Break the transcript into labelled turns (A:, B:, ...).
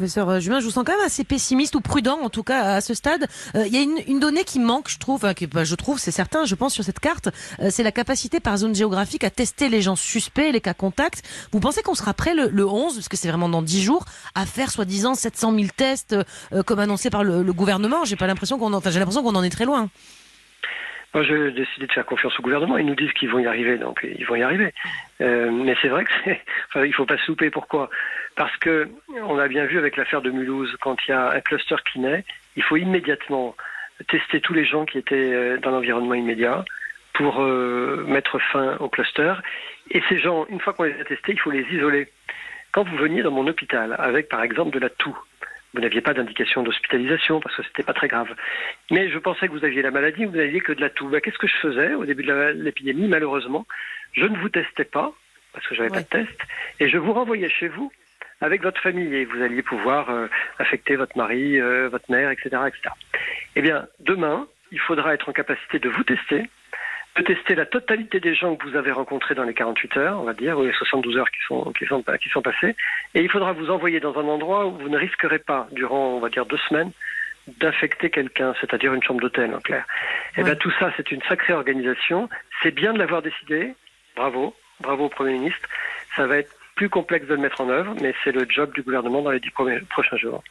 A: professeur Julien. Je vous sens quand même assez pessimiste ou prudent, en tout cas à ce stade. Euh, il y a une, une, donnée qui manque, je trouve, enfin, bah, je trouve, c'est certain, je pense sur cette carte, euh, c'est la capacité par zone géographique à tester les gens suspects, les cas contacts. Vous pensez qu'on sera prêt le, le 11, parce que c'est vraiment dans 10 jours, à faire soi-disant 700 000 tests, euh, comme annoncé par le, le gouvernement? J'ai pas l'impression qu'on, enfin, j'ai l'impression qu'on en est très loin.
B: Moi, j'ai décidé de faire confiance au gouvernement. Ils nous disent qu'ils vont y arriver, donc ils vont y arriver. Euh, mais c'est vrai que c'est, enfin, il faut pas se louper. Pourquoi? Parce que on a bien vu avec l'affaire de Mulhouse, quand il y a un cluster qui naît, il faut immédiatement tester tous les gens qui étaient euh, dans l'environnement immédiat pour euh, mettre fin au cluster. Et ces gens, une fois qu'on les a testés, il faut les isoler. Quand vous veniez dans mon hôpital avec, par exemple, de la toux, vous n'aviez pas d'indication d'hospitalisation parce que c'était pas très grave. Mais je pensais que vous aviez la maladie, vous n'aviez que de la toux. Ben, Qu'est-ce que je faisais au début de l'épidémie? Malheureusement, je ne vous testais pas parce que j'avais ouais. pas de test et je vous renvoyais chez vous avec votre famille et vous alliez pouvoir euh, affecter votre mari, euh, votre mère, etc., etc. Eh bien, demain, il faudra être en capacité de vous tester, tester la totalité des gens que vous avez rencontrés dans les 48 heures, on va dire, ou les 72 heures qui sont, qui sont, qui sont passées, et il faudra vous envoyer dans un endroit où vous ne risquerez pas, durant, on va dire, deux semaines, d'infecter quelqu'un, c'est-à-dire une chambre d'hôtel, en clair. Et bien, tout ça, c'est une sacrée organisation. C'est bien de l'avoir décidé. Bravo. Bravo au Premier ministre. Ça va être plus complexe de le mettre en œuvre, mais c'est le job du gouvernement dans les dix prochains jours.